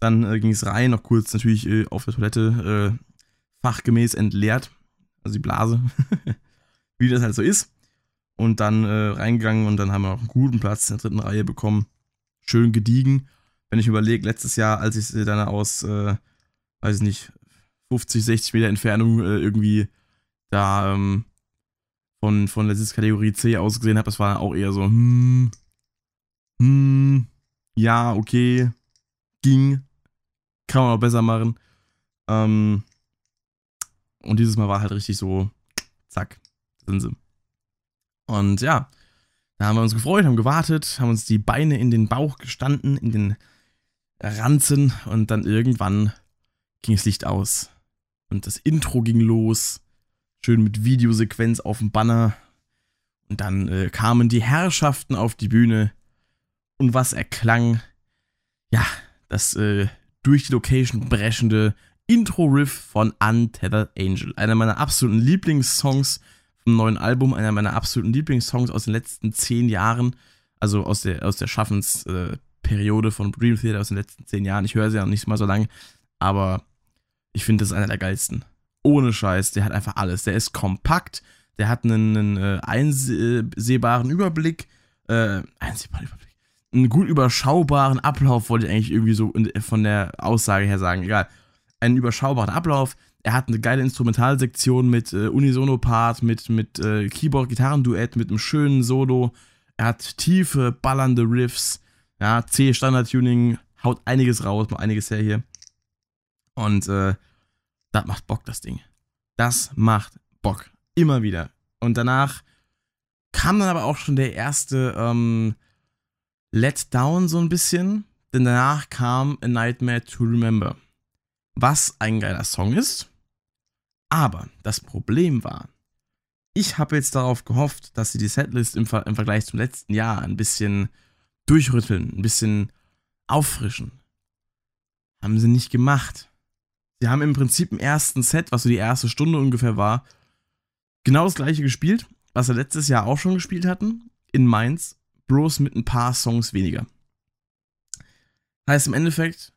Dann äh, ging es rein, noch kurz natürlich äh, auf der Toilette äh, fachgemäß entleert. Also die Blase. *laughs* Wie das halt so ist. Und dann äh, reingegangen und dann haben wir noch einen guten Platz in der dritten Reihe bekommen. Schön gediegen. Wenn ich überlege, letztes Jahr, als ich dann aus, äh, weiß ich nicht, 50, 60 Meter Entfernung äh, irgendwie da ähm, von, von der Sitzkategorie C aus gesehen habe, das war auch eher so, hm, hm, ja, okay, ging, kann man auch besser machen. Ähm, und dieses Mal war halt richtig so, zack, sind sie. Und ja, da haben wir uns gefreut, haben gewartet, haben uns die Beine in den Bauch gestanden, in den Ranzen und dann irgendwann ging das Licht aus. Und das Intro ging los. Schön mit Videosequenz auf dem Banner. Und dann äh, kamen die Herrschaften auf die Bühne. Und was erklang? Ja, das äh, durch die Location brechende Intro-Riff von Untethered Angel. Einer meiner absoluten Lieblingssongs vom neuen Album, einer meiner absoluten Lieblingssongs aus den letzten zehn Jahren. Also aus der, aus der Schaffensperiode äh, von Dream Theater aus den letzten zehn Jahren. Ich höre sie ja noch nicht mal so lange, aber ich finde, das ist einer der geilsten. Ohne Scheiß, der hat einfach alles. Der ist kompakt, der hat einen, einen äh, einsehbaren Überblick, äh, einsehbaren Überblick, einen gut überschaubaren Ablauf, wollte ich eigentlich irgendwie so von der Aussage her sagen, egal. Einen überschaubaren Ablauf. Er hat eine geile Instrumentalsektion mit äh, Unisono-Part, mit, mit äh, Keyboard-Gitarrenduett, mit einem schönen Solo. Er hat tiefe, ballernde Riffs. Ja, C-Standard-Tuning, haut einiges raus, mal einiges her hier. Und äh, das macht Bock, das Ding. Das macht Bock. Immer wieder. Und danach kam dann aber auch schon der erste ähm, Letdown so ein bisschen. Denn danach kam A Nightmare to Remember. Was ein geiler Song ist. Aber das Problem war, ich habe jetzt darauf gehofft, dass sie die Setlist im, Ver im Vergleich zum letzten Jahr ein bisschen durchrütteln, ein bisschen auffrischen. Haben sie nicht gemacht. Sie haben im Prinzip im ersten Set, was so die erste Stunde ungefähr war, genau das gleiche gespielt, was sie letztes Jahr auch schon gespielt hatten, in Mainz, bloß mit ein paar Songs weniger. Heißt im Endeffekt,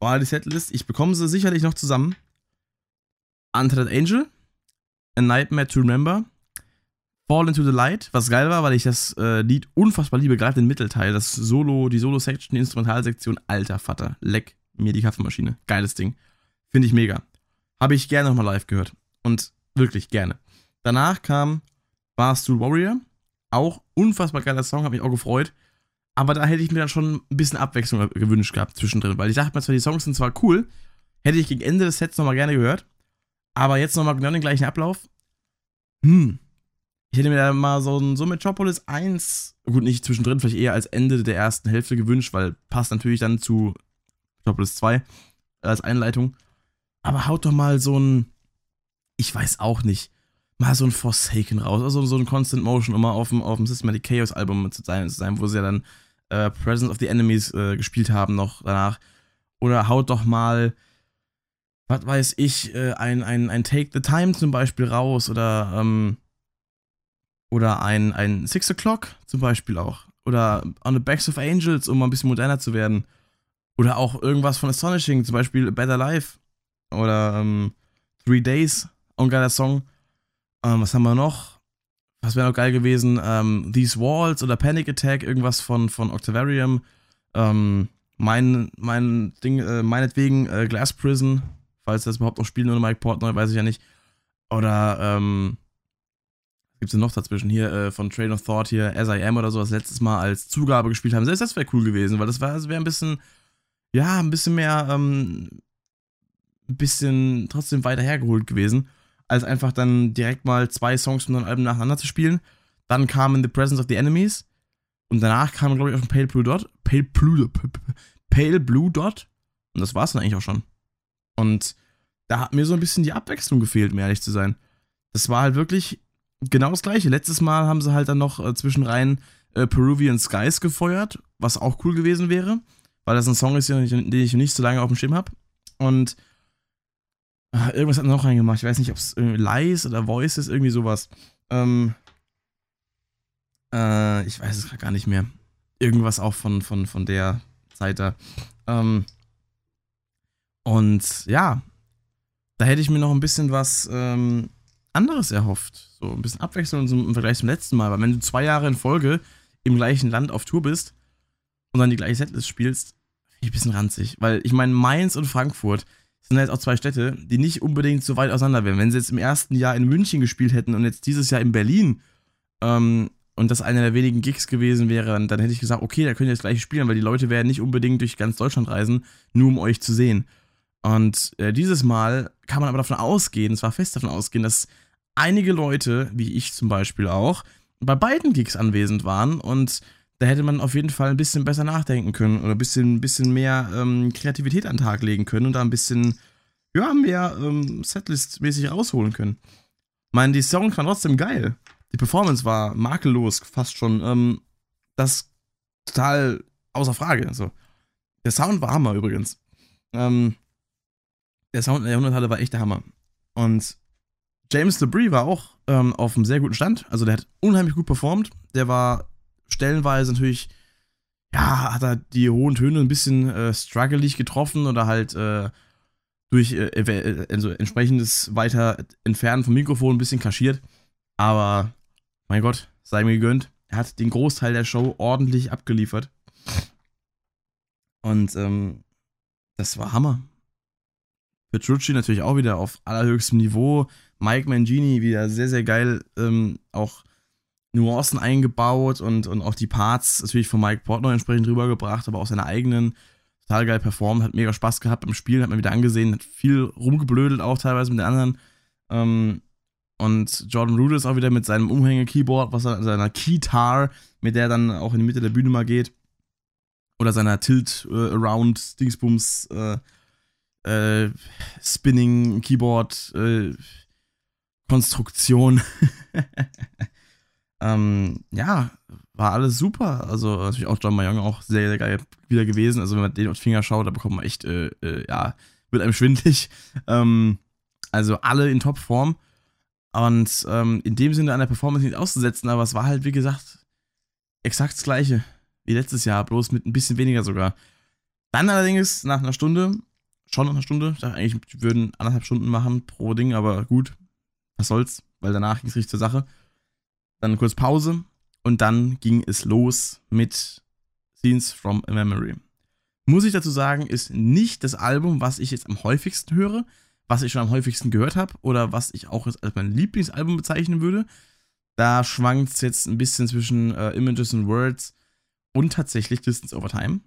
war die Setlist, ich bekomme sie sicherlich noch zusammen. Untitled Angel, A Nightmare to Remember, Fall into the Light, was geil war, weil ich das äh, Lied unfassbar liebe, gerade den Mittelteil, das Solo, die Solo-Section, die Instrumentalsektion, alter Vater, leck mir die Kaffeemaschine. Geiles Ding. Finde ich mega. Habe ich gerne nochmal live gehört. Und wirklich gerne. Danach kam Barstool Warrior. Auch unfassbar geiler Song, habe mich auch gefreut. Aber da hätte ich mir dann schon ein bisschen Abwechslung gewünscht gehabt zwischendrin. Weil ich dachte mir zwar, die Songs sind zwar cool, hätte ich gegen Ende des Sets nochmal gerne gehört. Aber jetzt nochmal genau den gleichen Ablauf. Hm. Ich hätte mir da mal so ein so Metropolis 1, gut, nicht zwischendrin, vielleicht eher als Ende der ersten Hälfte gewünscht, weil passt natürlich dann zu Metropolis 2 als Einleitung. Aber haut doch mal so ein, ich weiß auch nicht, mal so ein Forsaken raus, also so ein Constant Motion, um mal auf dem, auf dem Systematic Chaos Album zu sein, zu sein wo sie ja dann äh, Presence of the Enemies äh, gespielt haben noch danach. Oder haut doch mal, was weiß ich, äh, ein, ein, ein Take the Time zum Beispiel raus oder ähm, Oder ein, ein Six O'Clock zum Beispiel auch. Oder On the Backs of Angels, um mal ein bisschen moderner zu werden. Oder auch irgendwas von Astonishing, zum Beispiel Better Life. Oder ähm, Three Days, auch ein geiler Song. Ähm, was haben wir noch? Was wäre noch geil gewesen? Ähm, These Walls oder Panic Attack, irgendwas von, von Octavarium. Ähm, mein, mein Ding, äh, meinetwegen äh, Glass Prison, falls das überhaupt noch spielen ohne Mike Portnoy, weiß ich ja nicht. Oder, ähm, was gibt's denn noch dazwischen? Hier äh, von Train of Thought hier, As I Am oder sowas letztes Mal als Zugabe gespielt haben. Selbst das wäre cool gewesen, weil das wäre das wär ein bisschen, ja, ein bisschen mehr, ähm, ein bisschen trotzdem weiter hergeholt gewesen, als einfach dann direkt mal zwei Songs von einem Album nacheinander zu spielen. Dann kam In the Presence of the Enemies. Und danach kam, glaube ich, auf ein Pale Blue Dot. Pale Blue, Pale Blue Dot. Und das war es dann eigentlich auch schon. Und da hat mir so ein bisschen die Abwechslung gefehlt, um ehrlich zu sein. Das war halt wirklich genau das gleiche. Letztes Mal haben sie halt dann noch äh, zwischen rein äh, Peruvian Skies gefeuert, was auch cool gewesen wäre, weil das ein Song ist, den ich nicht so lange auf dem Schirm habe. Und ach, irgendwas hat noch reingemacht. Ich weiß nicht, ob es Lies oder Voices, irgendwie sowas. Ähm, äh, ich weiß es gar nicht mehr. Irgendwas auch von, von, von der Zeit da. Ähm, und ja, da hätte ich mir noch ein bisschen was ähm, anderes erhofft. So ein bisschen Abwechslung im Vergleich zum letzten Mal. Weil wenn du zwei Jahre in Folge im gleichen Land auf Tour bist und dann die gleiche Setlist spielst, finde ich ein bisschen ranzig. Weil ich meine, Mainz und Frankfurt sind jetzt auch zwei Städte, die nicht unbedingt so weit auseinander wären. Wenn sie jetzt im ersten Jahr in München gespielt hätten und jetzt dieses Jahr in Berlin ähm, und das einer der wenigen Gigs gewesen wäre, dann, dann hätte ich gesagt, okay, da könnt ihr das gleiche spielen, weil die Leute werden nicht unbedingt durch ganz Deutschland reisen, nur um euch zu sehen. Und äh, dieses Mal kann man aber davon ausgehen, es war fest davon ausgehen, dass einige Leute, wie ich zum Beispiel auch, bei beiden Gigs anwesend waren und da hätte man auf jeden Fall ein bisschen besser nachdenken können oder ein bisschen, bisschen mehr ähm, Kreativität an den Tag legen können und da ein bisschen, ja, mehr ähm, Setlist-mäßig rausholen können. Ich meine, die Songs waren trotzdem geil. Die Performance war makellos, fast schon. Ähm, das total außer Frage. So. Der Sound war Hammer übrigens. Ähm, der Sound in der Jahrhunderthalle war echt der Hammer. Und James Debris war auch ähm, auf einem sehr guten Stand. Also der hat unheimlich gut performt. Der war stellenweise natürlich, ja, hat er die hohen Töne ein bisschen äh, struggelig getroffen oder halt äh, durch äh, also entsprechendes weiter Entfernen vom Mikrofon ein bisschen kaschiert. Aber mein Gott, sei mir gegönnt. Er hat den Großteil der Show ordentlich abgeliefert. Und ähm, das war Hammer. Petrucci natürlich auch wieder auf allerhöchstem Niveau. Mike Mangini wieder sehr, sehr geil ähm, auch Nuancen eingebaut und, und auch die Parts natürlich von Mike Portnoy entsprechend rübergebracht, aber auch seine eigenen. Total geil performt, hat mega Spaß gehabt beim Spielen, hat man wieder angesehen, hat viel rumgeblödelt auch teilweise mit den anderen. Ähm, und Jordan Rudess auch wieder mit seinem Umhänge-Keyboard, was er, seiner Keytar, mit der er dann auch in die Mitte der Bühne mal geht. Oder seiner Tilt-Around-Dingsbums, äh, äh, Spinning-Keyboard, äh, Konstruktion. *laughs* ähm, ja, war alles super. Also natürlich auch John Mayong auch sehr, sehr geil wieder gewesen. Also wenn man den auf die Finger schaut, da bekommt man echt, äh, äh, ja, wird einem schwindlig. *laughs* Ähm, also alle in Topform. Und ähm, in dem Sinne an der Performance nicht auszusetzen, aber es war halt, wie gesagt, exakt das gleiche wie letztes Jahr, bloß mit ein bisschen weniger sogar. Dann allerdings nach einer Stunde, schon einer Stunde, ich dachte eigentlich, wir würden anderthalb Stunden machen pro Ding, aber gut, was soll's, weil danach ging es richtig zur Sache. Dann kurz Pause und dann ging es los mit Scenes from a Memory. Muss ich dazu sagen, ist nicht das Album, was ich jetzt am häufigsten höre, was ich schon am häufigsten gehört habe oder was ich auch als mein Lieblingsalbum bezeichnen würde. Da schwankt es jetzt ein bisschen zwischen äh, Images and Words und tatsächlich Distance Over Time.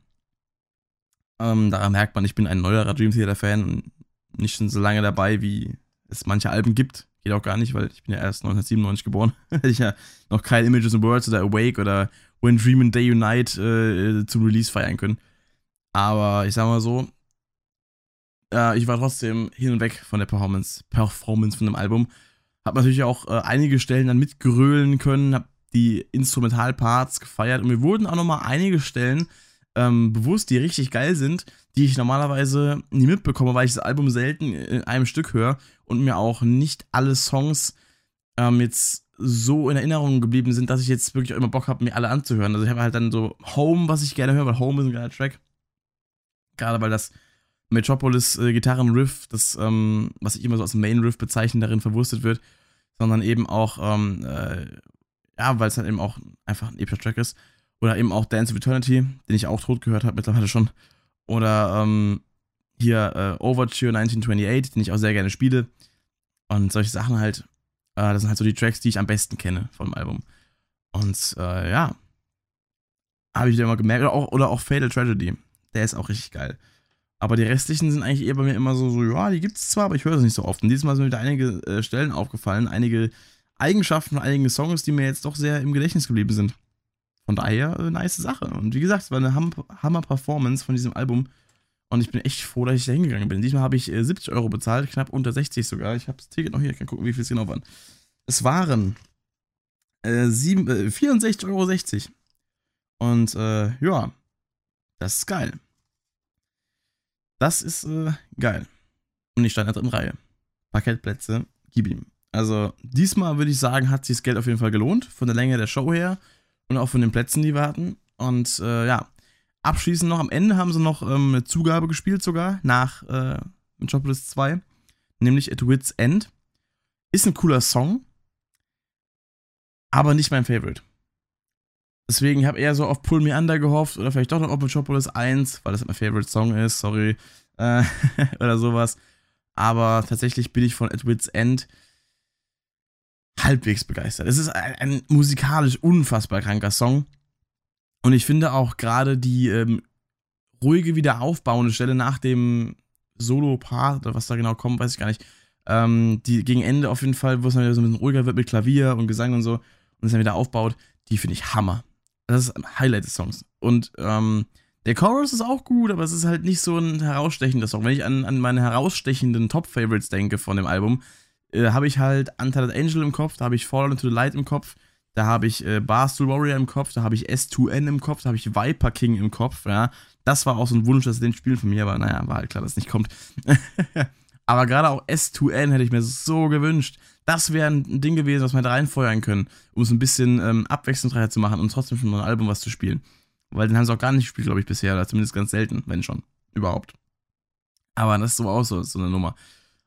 Ähm, daran merkt man, ich bin ein neuerer Dream Theater Fan und nicht schon so lange dabei, wie es manche Alben gibt. Geht auch gar nicht, weil ich bin ja erst 1997 geboren. *laughs* Hätte ich ja noch kein Images and Words oder Awake oder When Dream and Day Unite äh, zum Release feiern können. Aber ich sag mal so, äh, ich war trotzdem hin und weg von der Performance, Performance von dem Album. Hab natürlich auch äh, einige Stellen dann mitgerölen können, hab die Instrumentalparts gefeiert und mir wurden auch nochmal einige Stellen ähm, bewusst, die richtig geil sind, die ich normalerweise nie mitbekomme, weil ich das Album selten in einem Stück höre und mir auch nicht alle Songs ähm, jetzt so in Erinnerung geblieben sind, dass ich jetzt wirklich auch immer Bock habe, mir alle anzuhören. Also ich habe halt dann so Home, was ich gerne höre, weil Home ist ein geiler Track. Gerade weil das Metropolis äh, Gitarrenriff, das, ähm, was ich immer so als Main Riff bezeichne, darin verwurstet wird, sondern eben auch, ähm, äh, ja, weil es halt eben auch einfach ein epischer Track ist. Oder eben auch Dance of Eternity, den ich auch tot gehört habe mittlerweile schon. Oder ähm, hier äh, Overture 1928, den ich auch sehr gerne spiele. Und solche Sachen halt, äh, das sind halt so die Tracks, die ich am besten kenne vom Album. Und äh, ja, habe ich wieder mal gemerkt. Oder auch, oder auch Fatal Tragedy, der ist auch richtig geil. Aber die restlichen sind eigentlich eher bei mir immer so, so ja, die gibt es zwar, aber ich höre das nicht so oft. Und diesmal sind mir wieder einige äh, Stellen aufgefallen, einige Eigenschaften von einigen Songs, die mir jetzt doch sehr im Gedächtnis geblieben sind. Von daher, äh, nice Sache. Und wie gesagt, es war eine Hammer-Performance von diesem Album. Und ich bin echt froh, dass ich da hingegangen bin. Diesmal habe ich äh, 70 Euro bezahlt, knapp unter 60 sogar. Ich habe das Ticket noch hier, ich kann gucken, wie viel es genau waren. Es waren äh, 7, äh, 64,60 Euro. Und äh, ja, das ist geil. Das ist äh, geil. Und ich stand in der dritten Reihe. Parkettplätze, gib ihm. Also diesmal würde ich sagen, hat sich das Geld auf jeden Fall gelohnt. Von der Länge der Show her und auch von den Plätzen, die wir hatten. Und äh, ja, abschließend noch am Ende haben sie noch ähm, eine Zugabe gespielt sogar nach äh, Metropolis 2. Nämlich At Wits End. Ist ein cooler Song. Aber nicht mein Favorite. Deswegen habe ich eher so auf Pull Me Under gehofft oder vielleicht doch noch auf Metropolis 1, weil das mein Favorite Song ist, sorry. Äh, *laughs* oder sowas. Aber tatsächlich bin ich von At Wit's End halbwegs begeistert. Es ist ein, ein musikalisch unfassbar kranker Song. Und ich finde auch gerade die ähm, ruhige wiederaufbauende Stelle nach dem Solo-Part, oder was da genau kommt, weiß ich gar nicht. Ähm, die gegen Ende auf jeden Fall, wo es dann wieder so ein bisschen ruhiger wird mit Klavier und Gesang und so und es dann wieder aufbaut, die finde ich Hammer. Das ist ein Highlight des Songs. Und ähm, der Chorus ist auch gut, aber es ist halt nicht so ein herausstechender Song. Wenn ich an, an meine herausstechenden Top-Favorites denke von dem Album, äh, habe ich halt Untitled Angel im Kopf, da habe ich Fall into the Light im Kopf, da habe ich äh, Barstool Warrior im Kopf, da habe ich S2N im Kopf, da habe ich Viper King im Kopf, ja. Das war auch so ein Wunsch, dass den spielen von mir, aber naja, war halt klar, dass es nicht kommt. *laughs* aber gerade auch S2N hätte ich mir so gewünscht das wäre ein Ding gewesen, was wir da reinfeuern können, um es ein bisschen ähm, abwechslungsreicher zu machen und trotzdem schon ein Album was zu spielen. Weil den haben sie auch gar nicht gespielt, glaube ich, bisher, oder zumindest ganz selten, wenn schon. Überhaupt. Aber das ist so auch so, so eine Nummer.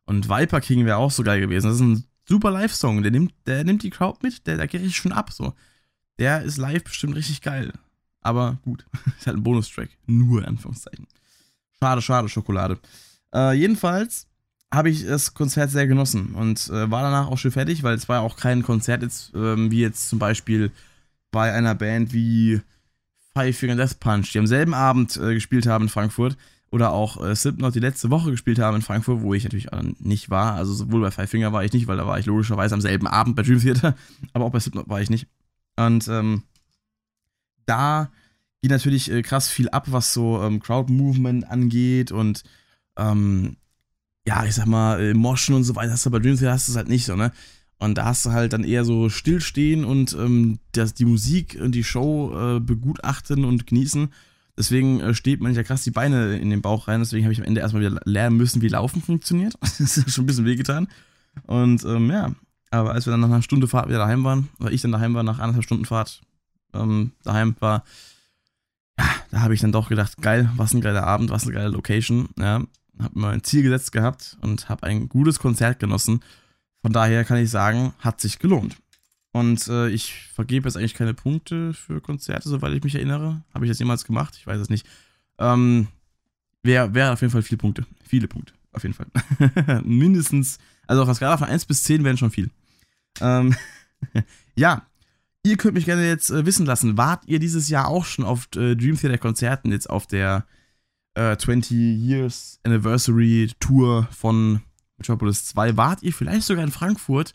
Und Viper King wäre auch so geil gewesen. Das ist ein super Live-Song. Der nimmt, der nimmt die Crowd mit, der, der geht richtig schon ab. So. Der ist live bestimmt richtig geil. Aber gut, *laughs* ist halt ein Bonustrack. Nur in Anführungszeichen. Schade, schade, Schokolade. Äh, jedenfalls habe ich das Konzert sehr genossen und äh, war danach auch schon fertig, weil es war auch kein Konzert jetzt, ähm, wie jetzt zum Beispiel bei einer Band wie Five Finger Death Punch, die am selben Abend äh, gespielt haben in Frankfurt oder auch äh, Slipknot die letzte Woche gespielt haben in Frankfurt, wo ich natürlich nicht war. Also sowohl bei Five Finger war ich nicht, weil da war ich logischerweise am selben Abend bei Dream Theater, *laughs* aber auch bei Slipknot war ich nicht. Und ähm, da geht natürlich äh, krass viel ab, was so ähm, Crowd Movement angeht und ähm, ja, ich sag mal, äh, Moschen und so weiter, hast du bei Dream Theater hast du es halt nicht so, ne? Und da hast du halt dann eher so stillstehen und ähm, das, die Musik und die Show äh, begutachten und genießen. Deswegen äh, steht man ja krass die Beine in den Bauch rein. Deswegen habe ich am Ende erstmal wieder lernen müssen, wie Laufen funktioniert. *laughs* das ist schon ein bisschen wehgetan. Und ähm, ja, aber als wir dann nach einer Stunde Fahrt wieder daheim waren, oder ich dann daheim war, nach anderthalb Stunden Fahrt ähm, daheim war, ja, da habe ich dann doch gedacht, geil, was ein geiler Abend, was eine geile Location. Ja, habe mir ein Ziel gesetzt gehabt und habe ein gutes Konzert genossen. Von daher kann ich sagen, hat sich gelohnt. Und äh, ich vergebe jetzt eigentlich keine Punkte für Konzerte, soweit ich mich erinnere. Habe ich das jemals gemacht? Ich weiß es nicht. Ähm, Wäre wär auf jeden Fall viele Punkte. Viele Punkte, auf jeden Fall. *laughs* Mindestens, also auf der Skala von 1 bis 10 wären schon viel. Ähm, *laughs* ja, ihr könnt mich gerne jetzt äh, wissen lassen. Wart ihr dieses Jahr auch schon auf äh, Dream Theater Konzerten jetzt auf der äh, 20 Years Anniversary Tour von Metropolis 2. Wart ihr vielleicht sogar in Frankfurt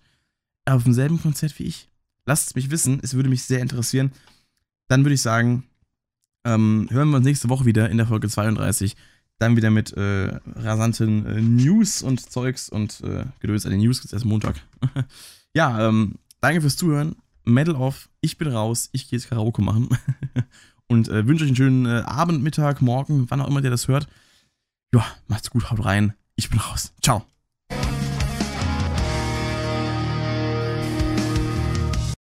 auf demselben Konzert wie ich? Lasst es mich wissen, es würde mich sehr interessieren. Dann würde ich sagen, ähm, hören wir uns nächste Woche wieder in der Folge 32. Dann wieder mit äh, rasanten äh, News und Zeugs und äh, Gedöns an den News ist erst Montag. *laughs* ja, ähm, danke fürs Zuhören. Medal off, ich bin raus, ich gehe jetzt Karaoke machen. *laughs* und äh, wünsche euch einen schönen äh, Abend, Mittag, Morgen, wann auch immer ihr das hört. Ja, macht's gut, haut rein. Ich bin raus. Ciao.